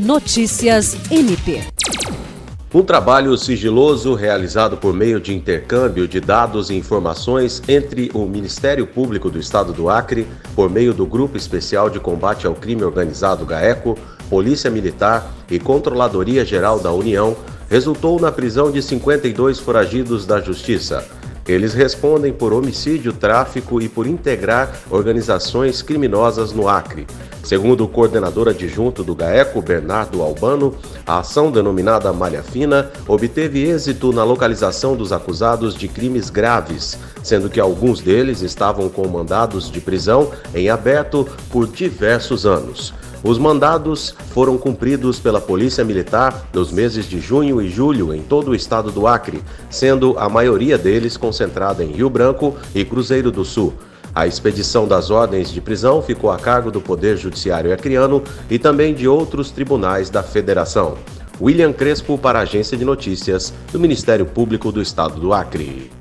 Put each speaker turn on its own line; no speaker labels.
Notícias MP.
Um trabalho sigiloso realizado por meio de intercâmbio de dados e informações entre o Ministério Público do Estado do Acre, por meio do Grupo Especial de Combate ao Crime Organizado GAECO, Polícia Militar e Controladoria Geral da União, resultou na prisão de 52 foragidos da Justiça. Eles respondem por homicídio, tráfico e por integrar organizações criminosas no Acre. Segundo o coordenador adjunto do GAECO, Bernardo Albano, a ação denominada Malha Fina obteve êxito na localização dos acusados de crimes graves, sendo que alguns deles estavam com mandados de prisão em aberto por diversos anos. Os mandados foram cumpridos pela Polícia Militar nos meses de junho e julho em todo o estado do Acre, sendo a maioria deles concentrada em Rio Branco e Cruzeiro do Sul. A expedição das ordens de prisão ficou a cargo do Poder Judiciário Acreano e também de outros tribunais da Federação. William Crespo para a Agência de Notícias do Ministério Público do Estado do Acre.